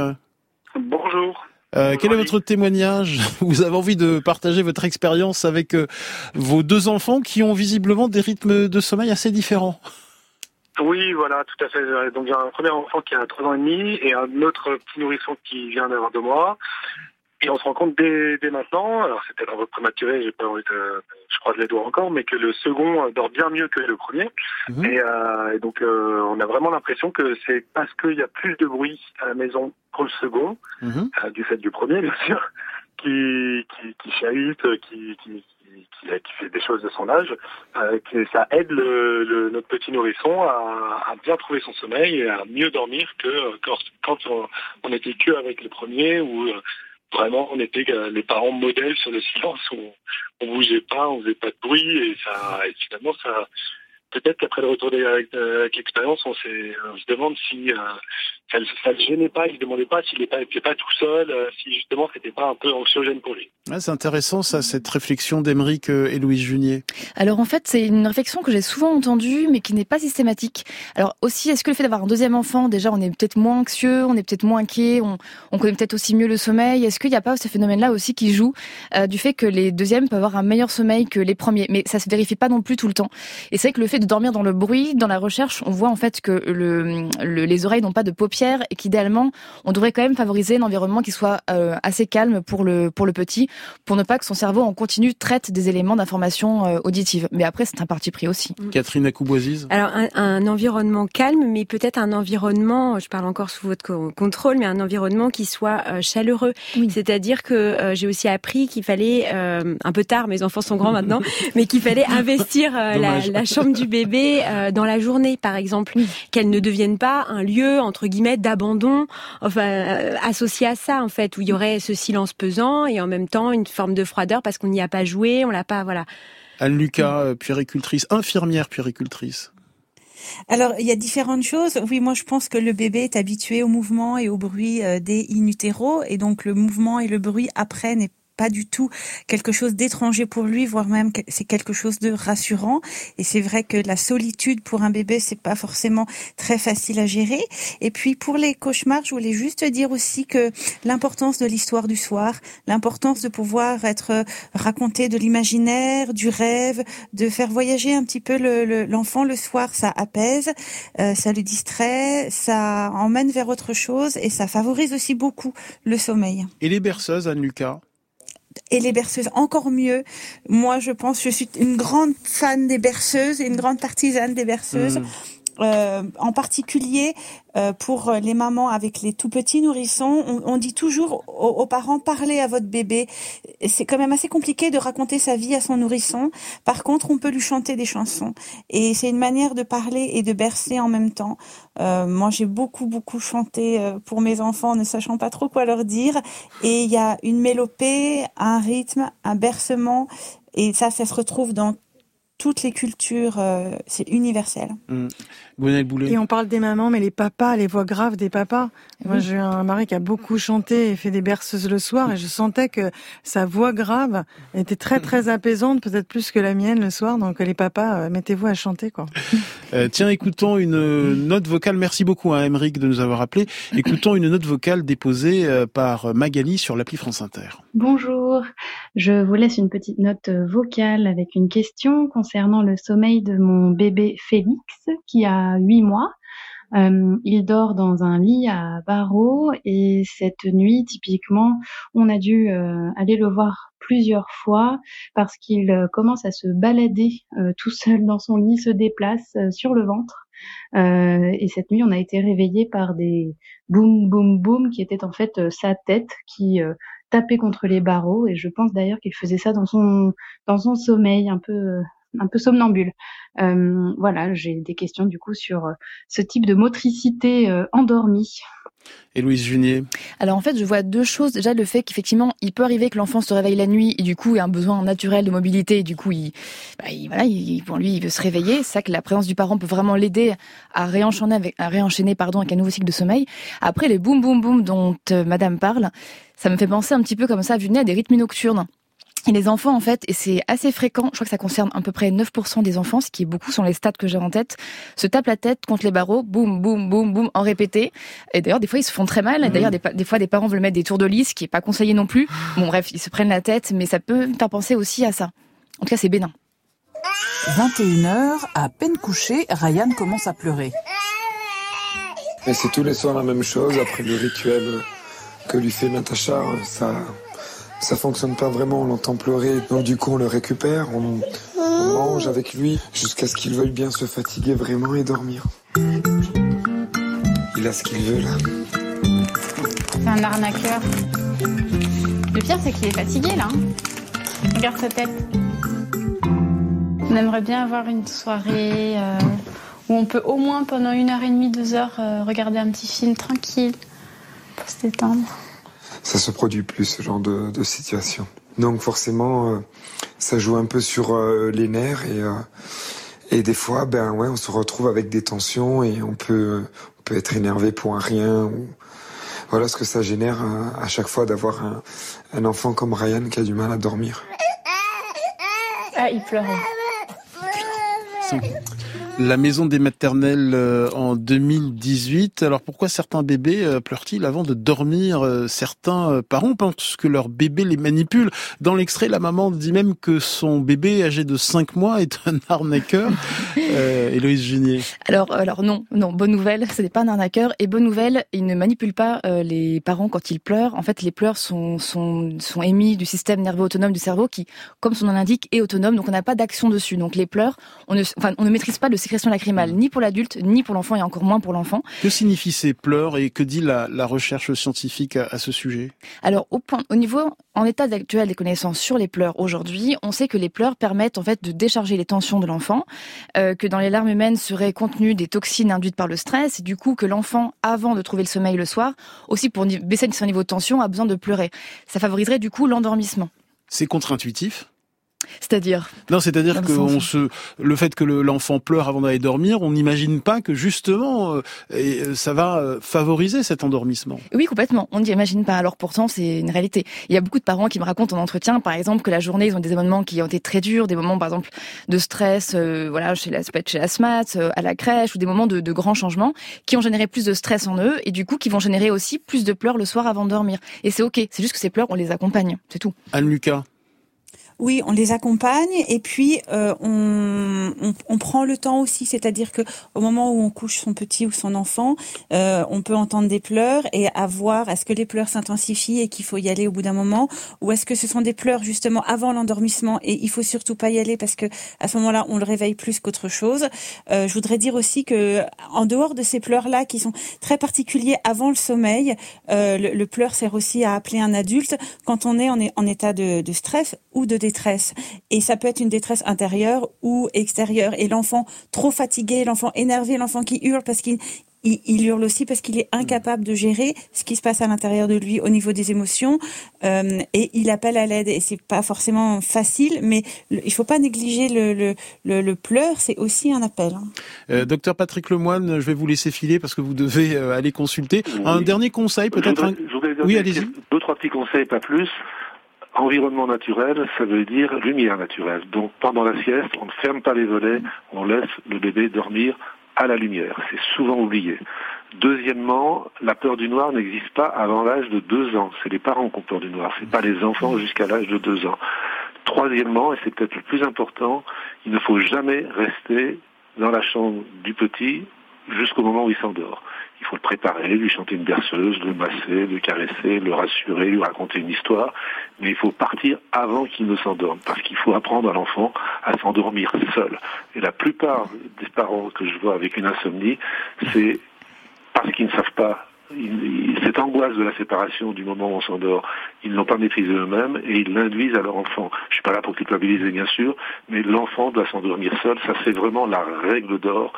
Bonjour. Euh, quel est votre témoignage Vous avez envie de partager votre expérience avec euh, vos deux enfants qui ont visiblement des rythmes de sommeil assez différents? Oui, voilà, tout à fait. Donc j'ai un premier enfant qui a trois ans et demi et un autre petit nourrisson qui vient d'avoir deux mois. Et on se rend compte dès, dès maintenant, alors c'est peut-être un peu prématuré, j'ai pas envie de, je croise les doigts encore, mais que le second dort bien mieux que le premier. Mhm. Et, euh, et, donc euh, on a vraiment l'impression que c'est parce qu'il y a plus de bruit à la maison pour le second, mhm. euh, du fait du premier bien sûr, qui, qui, qui chahute, qui, qui, qui, qui, fait des choses de son âge, euh, que ça aide le, le, notre petit nourrisson à, à, bien trouver son sommeil et à mieux dormir que quand, quand on, on était que avec le premier ou vraiment, on était les parents modèles sur le silence. On, on bougeait pas, on faisait pas de bruit et ça, et finalement, ça, peut-être qu'après le retour avec, euh, avec l'expérience, on, on, se demande si euh, ça ne le gênait pas, il ne demandait pas s'il n'était pas, tout seul, euh, si justement c'était pas un peu anxiogène pour lui. c'est intéressant ça, cette réflexion d'Emeric et Louise Junier. Alors en fait, c'est une réflexion que j'ai souvent entendue, mais qui n'est pas systématique. Alors aussi, est-ce que le fait d'avoir un deuxième enfant, déjà, on est peut-être moins anxieux, on est peut-être moins inquiet, on, on connaît peut-être aussi mieux le sommeil. Est-ce qu'il n'y a pas ce phénomène-là aussi qui joue du fait que les deuxièmes peuvent avoir un meilleur sommeil que les premiers, mais ça se vérifie pas non plus tout le temps. Et c'est vrai que le fait de dormir dans le bruit, dans la recherche, on voit en fait que le, les oreilles n'ont pas de paupières et qu'idéalement, on devrait quand même favoriser un environnement qui soit euh, assez calme pour le, pour le petit, pour ne pas que son cerveau en continu traite des éléments d'information euh, auditive. Mais après, c'est un parti pris aussi. Mm. Catherine Acouboisize Alors, un, un, environnement calme, mais peut-être un environnement, je parle encore sous votre contrôle, mais un environnement qui soit euh, chaleureux. C'est-à-dire que euh, j'ai aussi appris qu'il fallait, un peu tard, mes enfants sont grands maintenant, mais qu'il fallait investir la, la, chambre du bébé dans la journée, par exemple, qu'elle ne devienne pas un lieu, entre guillemets, d'abandon, enfin, associé à ça, en fait, où il y aurait ce silence pesant et en même temps une forme de froideur parce qu'on n'y a pas joué, on l'a pas, voilà. Anne Lucas, euh, puéricultrice, infirmière puéricultrice. Alors, il y a différentes choses. Oui, moi, je pense que le bébé est habitué au mouvement et au bruit euh, des in utero, et donc le mouvement et le bruit après n'est pas du tout quelque chose d'étranger pour lui, voire même c'est quelque chose de rassurant. Et c'est vrai que la solitude pour un bébé, c'est pas forcément très facile à gérer. Et puis pour les cauchemars, je voulais juste dire aussi que l'importance de l'histoire du soir, l'importance de pouvoir être raconté de l'imaginaire, du rêve, de faire voyager un petit peu l'enfant le, soir, ça apaise, euh, ça le distrait, ça emmène vers autre chose et ça favorise aussi beaucoup le sommeil. Et les berceuses, Anne-Lucas? Et les berceuses encore mieux. Moi, je pense, je suis une grande fan des berceuses une grande partisane des berceuses. Mmh. Euh, en particulier euh, pour les mamans avec les tout petits nourrissons, on, dit toujours aux, parents parlez à votre bébé. C'est quand même assez compliqué de raconter sa vie à son nourrisson. Par contre, on peut lui chanter des chansons et c'est une manière de parler et de bercer en même temps. Euh, moi, j'ai beaucoup beaucoup chanté pour mes enfants, ne sachant pas trop quoi leur dire. Et il y a une mélopée, un rythme, un bercement et ça, ça se retrouve dans toutes les cultures, euh, c'est universel. Mmh. Et on parle des mamans, mais les papas, les voix graves des papas. Moi, j'ai un mari qui a beaucoup chanté et fait des berceuses le soir, et je sentais que sa voix grave était très très apaisante, peut-être plus que la mienne le soir. Donc les papas, euh, mettez-vous à chanter, quoi. Euh, tiens, écoutons une note vocale. Merci beaucoup à Emeric de nous avoir appelé. Écoutons une note vocale déposée par Magali sur l'appli France Inter. Bonjour, je vous laisse une petite note vocale avec une question concernant le sommeil de mon bébé Félix qui a huit mois. Euh, il dort dans un lit à barreaux et cette nuit, typiquement, on a dû euh, aller le voir plusieurs fois parce qu'il euh, commence à se balader tout seul dans son lit, se déplace sur le ventre. et cette nuit, on a été réveillé par des boum boum boum qui étaient en fait sa tête qui tapait contre les barreaux. Et je pense d'ailleurs qu'il faisait ça dans son dans son sommeil, un peu un peu somnambule. Euh, voilà, j'ai des questions du coup sur euh, ce type de motricité euh, endormie. Et Louise Junier Alors en fait, je vois deux choses. Déjà, le fait qu'effectivement, il peut arriver que l'enfant se réveille la nuit et du coup, il a un besoin naturel de mobilité et du coup, il, bah, voilà, il, pour lui, il veut se réveiller. C'est ça que la présence du parent peut vraiment l'aider à réenchaîner avec, à réenchaîner, pardon, avec un nouveau cycle de sommeil. Après, les boum boum boum dont Madame parle, ça me fait penser un petit peu comme ça, vu à des rythmes nocturnes. Et les enfants, en fait, et c'est assez fréquent, je crois que ça concerne à peu près 9% des enfants, ce qui est beaucoup sur les stats que j'ai en tête, se tapent la tête contre les barreaux, boum, boum, boum, boum, en répété. Et d'ailleurs, des fois, ils se font très mal. D'ailleurs, des, des, fois, des parents veulent mettre des tours de lys, ce qui est pas conseillé non plus. Bon, bref, ils se prennent la tête, mais ça peut faire penser aussi à ça. En tout cas, c'est bénin. 21h, à peine couché, Ryan commence à pleurer. c'est tous les soirs la même chose, après le rituel que lui fait Natacha, ça ça fonctionne pas vraiment, on l'entend pleurer, donc du coup on le récupère, on, mange avec lui jusqu'à ce qu'il veuille bien se fatiguer vraiment et dormir. Il a ce qu'il veut là. C'est un arnaqueur. Le pire c'est qu'il est fatigué là. Regarde sa tête. On aimerait bien avoir une soirée euh, où on peut au moins pendant une heure et demie, deux heures euh, regarder un petit film tranquille pour se détendre ça se produit plus ce genre de, de situation. Donc forcément, euh, ça joue un peu sur euh, les nerfs et euh, et des fois, ben ouais, on se retrouve avec des tensions et on peut on peut être énervé pour un rien. Ou... Voilà ce que ça génère à chaque fois d'avoir un, un enfant comme Ryan qui a du mal à dormir. Ah, il pleure. La maison des maternelles euh, en 2018. Alors pourquoi certains bébés euh, pleurent-ils avant de dormir euh, Certains parents pensent que leur bébé les manipule. Dans l'extrait, la maman dit même que son bébé âgé de 5 mois est un arnaqueur. euh, Héloïse Ginier. Alors, alors non, non, bonne nouvelle, ce n'est pas un arnaqueur. Et bonne nouvelle, il ne manipule pas les parents quand ils pleurent. En fait, les pleurs sont, sont, sont émis du système nerveux autonome du cerveau qui, comme son nom l'indique, est autonome. Donc on n'a pas d'action dessus. Donc les pleurs, on ne, enfin, on ne maîtrise pas le sécrétion lacrymale, ni pour l'adulte, ni pour l'enfant, et encore moins pour l'enfant. Que signifient ces pleurs et que dit la, la recherche scientifique à, à, ce sujet? Alors, au, point, au niveau, en état actuel des connaissances sur les pleurs aujourd'hui, on sait que les pleurs permettent en fait de décharger les tensions de l'enfant, euh, que dans les larmes humaines seraient contenues des toxines induites par le stress, et du coup que l'enfant, avant de trouver le sommeil le soir, aussi pour baisser son niveau de tension, a besoin de pleurer. Ça favoriserait du coup l'endormissement. C'est contre-intuitif? C'est-à-dire Non, c'est-à-dire que on se, le fait que l'enfant pleure avant d'aller dormir, on n'imagine pas que justement, euh, ça va favoriser cet endormissement. Oui, complètement. On n'imagine pas. Alors pourtant, c'est une réalité. Il y a beaucoup de parents qui me racontent en entretien, par exemple, que la journée, ils ont des événements qui ont été très durs, des moments, par exemple, de stress, euh, voilà, chez la, chez la SMAT, euh, à la crèche, ou des moments de, de grands changements, qui ont généré plus de stress en eux, et du coup, qui vont générer aussi plus de pleurs le soir avant de dormir. Et c'est ok. C'est juste que ces pleurs, on les accompagne. C'est tout. Anne Lucas. Oui, on les accompagne et puis euh, on, on, prend le temps aussi, c'est-à-dire que au moment où on couche son petit ou son enfant, euh, on peut entendre des pleurs et avoir est-ce que les pleurs s'intensifient et qu'il faut y aller au bout d'un moment, ou est-ce que ce sont des pleurs justement avant l'endormissement et il faut surtout pas y aller parce que à ce moment-là on le réveille plus qu'autre chose. Euh, je voudrais dire aussi que en dehors de ces pleurs-là qui sont très particuliers avant le sommeil, le, le, pleur sert aussi à appeler un adulte quand on est en, état de stress ou de détresse. Et ça peut être une détresse intérieure ou extérieure. Et l'enfant trop fatigué, l'enfant énervé, l'enfant qui hurle parce qu'il il, il, hurle aussi parce qu'il est incapable de gérer ce qui se passe à l'intérieur de lui au niveau des émotions. Euh, et il appelle à l'aide. Et c'est pas forcément facile mais le, il faut pas négliger le, le, le, le pleur. C'est aussi un appel. Euh, docteur Patrick Lemoine je vais vous laisser filer parce que vous devez euh, aller consulter. Oui. un dernier conseil peut-être un... oui allez-y. deux trois petits conseils pas plus Environnement naturel, ça veut dire lumière naturelle. Donc pendant la sieste, on ne ferme pas les volets, on laisse le bébé dormir à la lumière. C'est souvent oublié. Deuxièmement, la peur du noir n'existe pas avant l'âge de deux ans. C'est les parents qui ont peur du noir, c'est pas les enfants jusqu'à l'âge de deux ans. Troisièmement, et c'est peut-être le plus important, il ne faut jamais rester dans la chambre du petit jusqu'au moment où il s'endort. Il faut le préparer, lui chanter une berceuse, le masser, le caresser, le rassurer, lui raconter une histoire. Mais il faut partir avant qu'il ne s'endorme, parce qu'il faut apprendre à l'enfant à s'endormir seul. Et la plupart des parents que je vois avec une insomnie, c'est parce qu'ils ne savent pas cette angoisse de la séparation du moment où on s'endort, ils n'ont pas maîtrisé eux-mêmes et ils l'induisent à leur enfant. Je suis pas là pour culpabiliser bien sûr, mais l'enfant doit s'endormir seul. Ça c'est vraiment la règle d'or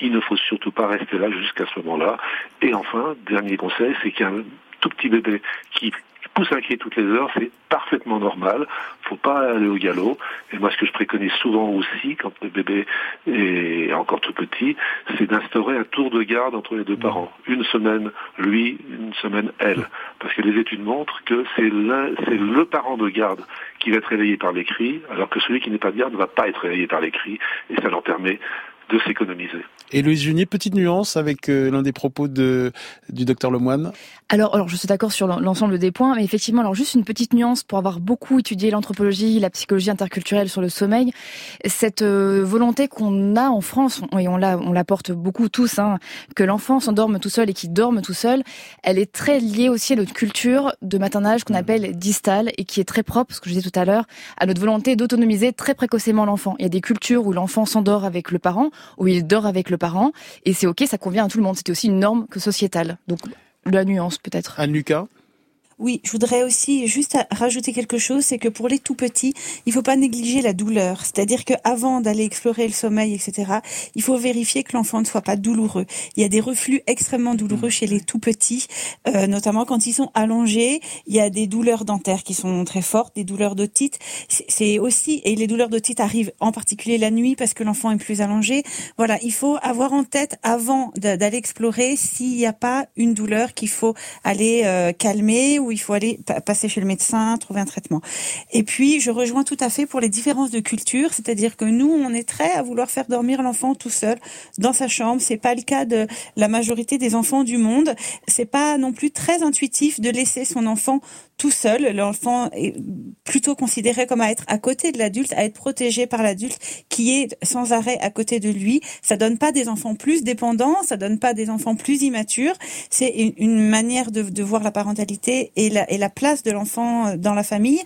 il ne faut surtout pas rester là jusqu'à ce moment-là. Et enfin, dernier conseil, c'est qu'un tout petit bébé qui pousse un cri toutes les heures, c'est parfaitement normal. Faut pas aller au galop. Et moi, ce que je préconise souvent aussi, quand le bébé est encore tout petit, c'est d'instaurer un tour de garde entre les deux parents. Une semaine lui, une semaine elle. Parce que les études montrent que c'est c'est le parent de garde qui va être réveillé par les cris, alors que celui qui n'est pas de garde ne va pas être réveillé par les cris. Et ça leur permet de s'économiser. Et Louise Junier, petite nuance avec euh, l'un des propos de, du docteur Lemoine. Alors, alors, je suis d'accord sur l'ensemble des points, mais effectivement, alors juste une petite nuance pour avoir beaucoup étudié l'anthropologie, la psychologie interculturelle sur le sommeil, cette euh, volonté qu'on a en France, et on la, on la porte beaucoup tous, hein, que l'enfant s'endorme tout seul et qu'il dorme tout seul, elle est très liée aussi à notre culture de maternage qu'on appelle distale et qui est très propre, ce que je disais tout à l'heure, à notre volonté d'autonomiser très précocement l'enfant. Il y a des cultures où l'enfant s'endort avec le parent, où il dort avec le parent, et c'est ok, ça convient à tout le monde. C'était aussi une norme que sociétale. Donc la nuance peut-être. Anne Lucas? Oui, je voudrais aussi juste rajouter quelque chose, c'est que pour les tout petits, il faut pas négliger la douleur. C'est-à-dire qu'avant d'aller explorer le sommeil, etc., il faut vérifier que l'enfant ne soit pas douloureux. Il y a des reflux extrêmement douloureux chez les tout petits, euh, notamment quand ils sont allongés. Il y a des douleurs dentaires qui sont très fortes, des douleurs d'otite. C'est aussi et les douleurs d'otite arrivent en particulier la nuit parce que l'enfant est plus allongé. Voilà, il faut avoir en tête avant d'aller explorer s'il n'y a pas une douleur qu'il faut aller euh, calmer où il faut aller passer chez le médecin, trouver un traitement. Et puis, je rejoins tout à fait pour les différences de culture, c'est-à-dire que nous, on est très à vouloir faire dormir l'enfant tout seul dans sa chambre. C'est pas le cas de la majorité des enfants du monde. C'est pas non plus très intuitif de laisser son enfant tout seul. L'enfant est plutôt considéré comme à être à côté de l'adulte, à être protégé par l'adulte qui est sans arrêt à côté de lui. Ça donne pas des enfants plus dépendants, ça donne pas des enfants plus immatures. C'est une, manière de, voir la parentalité et la place de l'enfant dans la famille.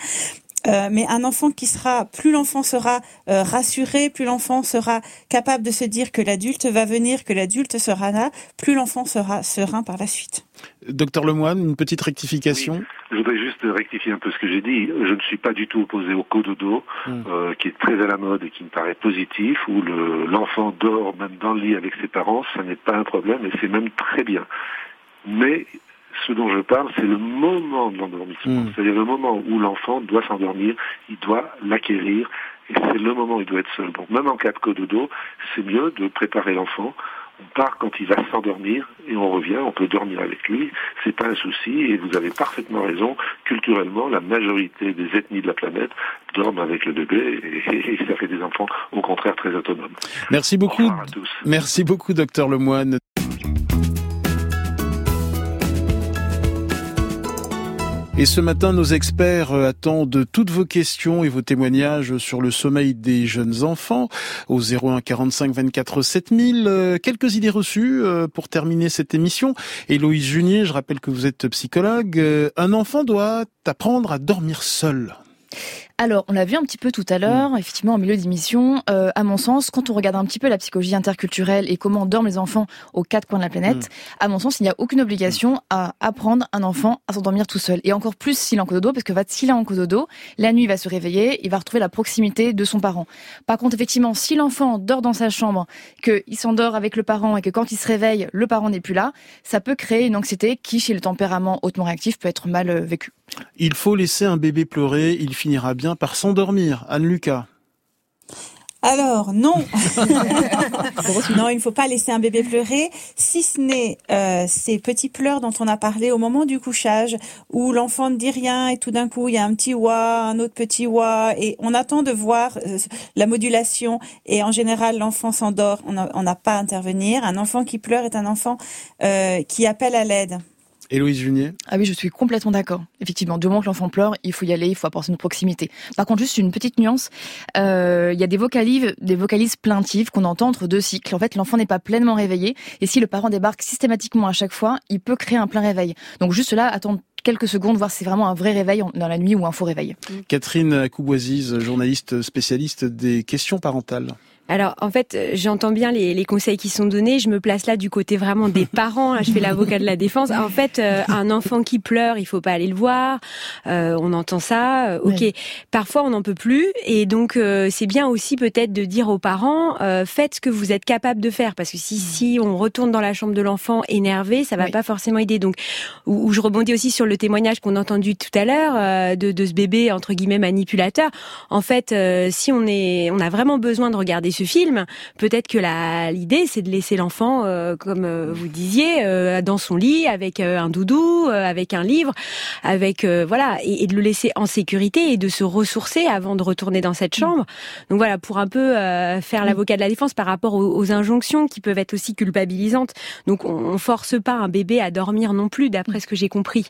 Euh, mais un enfant qui sera, plus l'enfant sera euh, rassuré, plus l'enfant sera capable de se dire que l'adulte va venir, que l'adulte sera là, plus l'enfant sera serein par la suite. Docteur Lemoine, une petite rectification. Je voudrais juste rectifier un peu ce que j'ai dit. Je ne suis pas du tout opposé au cododo, hum. euh, qui est très à la mode et qui me paraît positif, où l'enfant dort même dans le lit avec ses parents, ça n'est pas un problème et c'est même très bien. Mais ce dont je parle, c'est le moment de l'endormissement. Hmm. C'est-à-dire le moment où l'enfant doit s'endormir, il doit l'acquérir, et c'est le moment où il doit être seul. Donc même en cas de cododo, c'est mieux de préparer l'enfant. On part quand il va s'endormir et on revient, on peut dormir avec lui, c'est pas un souci et vous avez parfaitement raison. Culturellement, la majorité des ethnies de la planète dorment avec le bébé et, ça fait des enfants au contraire très autonomes. Merci beaucoup. Merci beaucoup, docteur Lemoine. Et ce matin, nos experts euh, attendent toutes vos questions et vos témoignages sur le sommeil des jeunes enfants au 01 45 24 7000. Quelques idées reçues euh, pour terminer cette émission. Héloïse Junier, je rappelle que vous êtes psychologue. Euh, un enfant doit apprendre à dormir seul. Alors, on l'a vu un petit peu tout à l'heure, effectivement, en milieu d'émission. Euh, à mon sens, quand on regarde un petit peu la psychologie interculturelle et comment dorment les enfants aux quatre coins de la planète, mm. à mon sens, il n'y a aucune obligation à apprendre un enfant à s'endormir tout seul. Et encore plus s'il est en cododo, parce que s'il est en cododo, la nuit, il va se réveiller, il va retrouver la proximité de son parent. Par contre, effectivement, si l'enfant dort dans sa chambre, qu'il s'endort avec le parent et que quand il se réveille, le parent n'est plus là, ça peut créer une anxiété qui, chez le tempérament hautement réactif, peut être mal euh, vécue. Il faut laisser un bébé pleurer, il finira bien par s'endormir. Anne-Lucas. Alors non, non, il ne faut pas laisser un bébé pleurer, si ce n'est euh, ces petits pleurs dont on a parlé au moment du couchage, où l'enfant ne dit rien et tout d'un coup il y a un petit wa, un autre petit wa, et on attend de voir euh, la modulation. Et en général, l'enfant s'endort, on n'a pas à intervenir. Un enfant qui pleure est un enfant euh, qui appelle à l'aide. Héloïse Junier Ah oui, je suis complètement d'accord. Effectivement, du moment que l'enfant pleure, il faut y aller, il faut apporter une proximité. Par contre, juste une petite nuance, euh, il y a des vocalises, des vocalises plaintives qu'on entend entre deux cycles. En fait, l'enfant n'est pas pleinement réveillé, et si le parent débarque systématiquement à chaque fois, il peut créer un plein réveil. Donc juste là, attendre quelques secondes, voir si c'est vraiment un vrai réveil dans la nuit ou un faux réveil. Catherine Couboisiz, journaliste spécialiste des questions parentales. Alors, en fait, euh, j'entends bien les, les, conseils qui sont donnés. Je me place là du côté vraiment des parents. Là, je fais l'avocat de la défense. En fait, euh, un enfant qui pleure, il faut pas aller le voir. Euh, on entend ça. ok. Parfois, on n'en peut plus. Et donc, c'est bien aussi peut-être de dire aux parents, faites ce que vous êtes capable de faire. Parce que si, si on retourne dans la chambre de l'enfant énervé, ça va pas forcément aider. Donc, où, je rebondis aussi sur le témoignage qu'on a entendu tout à l'heure de, de ce bébé entre guillemets manipulateur. En fait, si on est, on a vraiment besoin de regarder film, peut-être que l'idée c'est de laisser l'enfant, euh, comme euh, vous disiez, euh, dans son lit avec un doudou, avec un livre, avec voilà, et, de le laisser en sécurité et de se ressourcer avant de retourner dans cette chambre. Donc voilà, pour un peu faire l'avocat de la défense par rapport aux, injonctions qui peuvent être aussi culpabilisantes. Donc on, on force pas un bébé à dormir non plus, d'après ce que j'ai compris.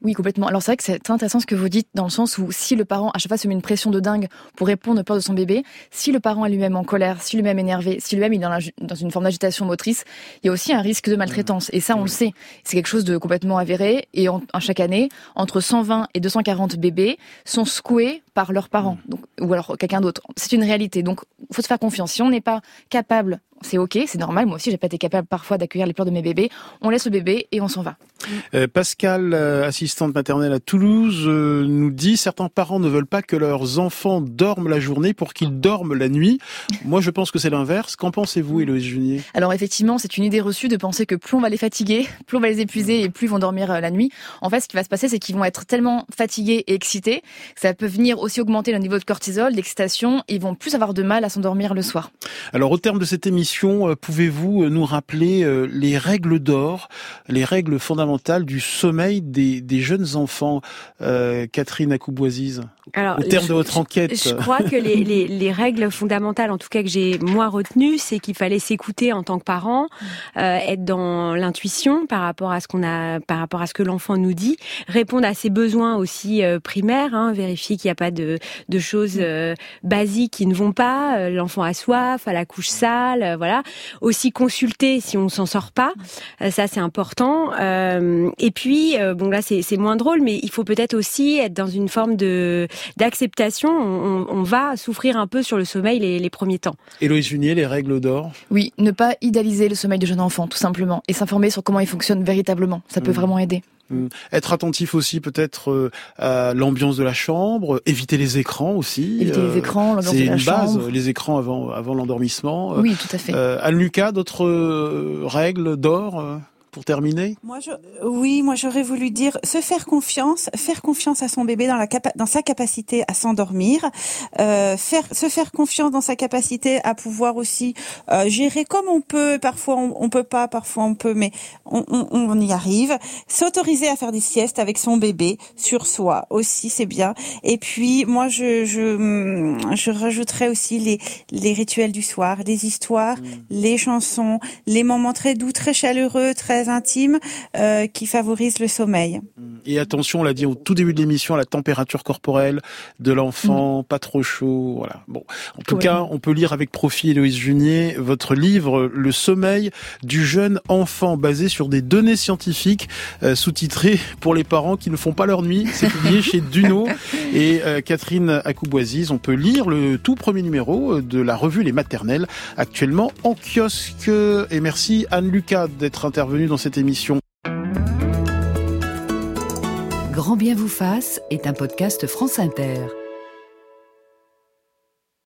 Oui, complètement. Alors c'est vrai que c'est intéressant ce que vous dites dans le sens où si le parent à chaque fois se met une pression de dingue pour répondre aux peurs de son bébé, si le parent est lui-même en colère, si lui-même énervé, si lui-même est dans, une forme d'agitation motrice, il y a aussi un risque de maltraitance. Et ça, on le sait. C'est quelque chose de complètement avéré. Et en, chaque année, entre 120 et 240 bébés sont secoués par leurs parents, donc, ou alors quelqu'un d'autre. C'est une réalité. Donc, il faut se faire confiance. Si on n'est pas capable c'est ok, c'est normal. Moi aussi, j'ai pas été capable parfois d'accueillir les pleurs de mes bébés. On laisse le bébé et on s'en va. Euh, Pascal, euh, assistante maternelle à Toulouse, euh, nous dit certains parents ne veulent pas que leurs enfants dorment la journée pour qu'ils dorment la nuit. Moi, je pense que c'est l'inverse. Qu'en pensez-vous, Héloïse Junier? Alors effectivement, c'est une idée reçue de penser que plus on va les fatiguer, plus on va les épuiser et plus ils vont dormir la nuit. En fait, ce qui va se passer, c'est qu'ils vont être tellement fatigués et excités, ça peut venir aussi augmenter le niveau de cortisol, d'excitation. Ils vont plus avoir de mal à s'endormir le soir. Alors, au terme de cette émission, pouvez-vous nous rappeler les règles d'or, les règles fondamentales du sommeil des, des jeunes enfants, Catherine Acouboisize? Alors, au terme de votre enquête Je crois que les, les, les, règles fondamentales, en tout cas que j'ai moi retenues, c'est qu'il fallait s'écouter en tant que parent, euh, être dans l'intuition par rapport à ce qu'on a, par rapport à ce que l'enfant nous dit, répondre à ses besoins aussi euh, primaires, hein, vérifier qu'il n'y a pas de, de choses euh, basiques qui ne vont pas. Euh, l'enfant a soif, a la couche sale, euh, voilà. Aussi consulter si on s'en sort pas, ça c'est important. et puis bon là c'est moins drôle, mais il faut peut-être aussi être dans une forme de d'acceptation, on, va souffrir un peu sur le sommeil les, premiers temps. Héloïse Junier, les règles d'or? Oui, ne pas idéaliser le sommeil de jeune enfant, tout simplement, et s'informer sur comment il fonctionne véritablement. Ça peut mmh. vraiment aider. Mmh. Être attentif aussi peut-être euh, à l'ambiance de la chambre, éviter les écrans aussi. Éviter les euh, écrans, l'ambiance de la chambre. C'est une base, les écrans avant, avant l'endormissement. Oui, tout à fait. Euh, Anne-Lucas, d'autres règles d'or pour terminer Moi, je, oui, moi j'aurais voulu dire se faire confiance, faire confiance à son bébé dans la dans sa capacité à s'endormir, euh, faire se faire confiance dans sa capacité à pouvoir aussi euh, gérer comme on peut. Parfois on, on, peut pas, parfois on peut, mais on, on, on y arrive. S'autoriser à faire des siestes avec son bébé sur soi aussi, c'est bien. Et puis moi je je je rajouterais aussi les les rituels du soir, les histoires, mmh. les chansons, les moments très doux, très chaleureux, très intime euh, qui favorise le sommeil. Et attention, on l'a dit au tout début de l'émission, à la température corporelle de l'enfant, mm. pas trop chaud. Voilà. Bon, en tout cas, on peut lire avec profit, Héloïse Junier, votre livre Le sommeil du jeune enfant, basé sur des données scientifiques, euh, sous-titré pour les parents qui ne font pas leur nuit. C'est publié chez Duno et euh, Catherine Acouboisiz. On peut lire le tout premier numéro de la revue Les Maternelles, actuellement en kiosque. Et merci Anne Lucas d'être intervenue dans cette émission. Grand bien vous fasse est un podcast France Inter.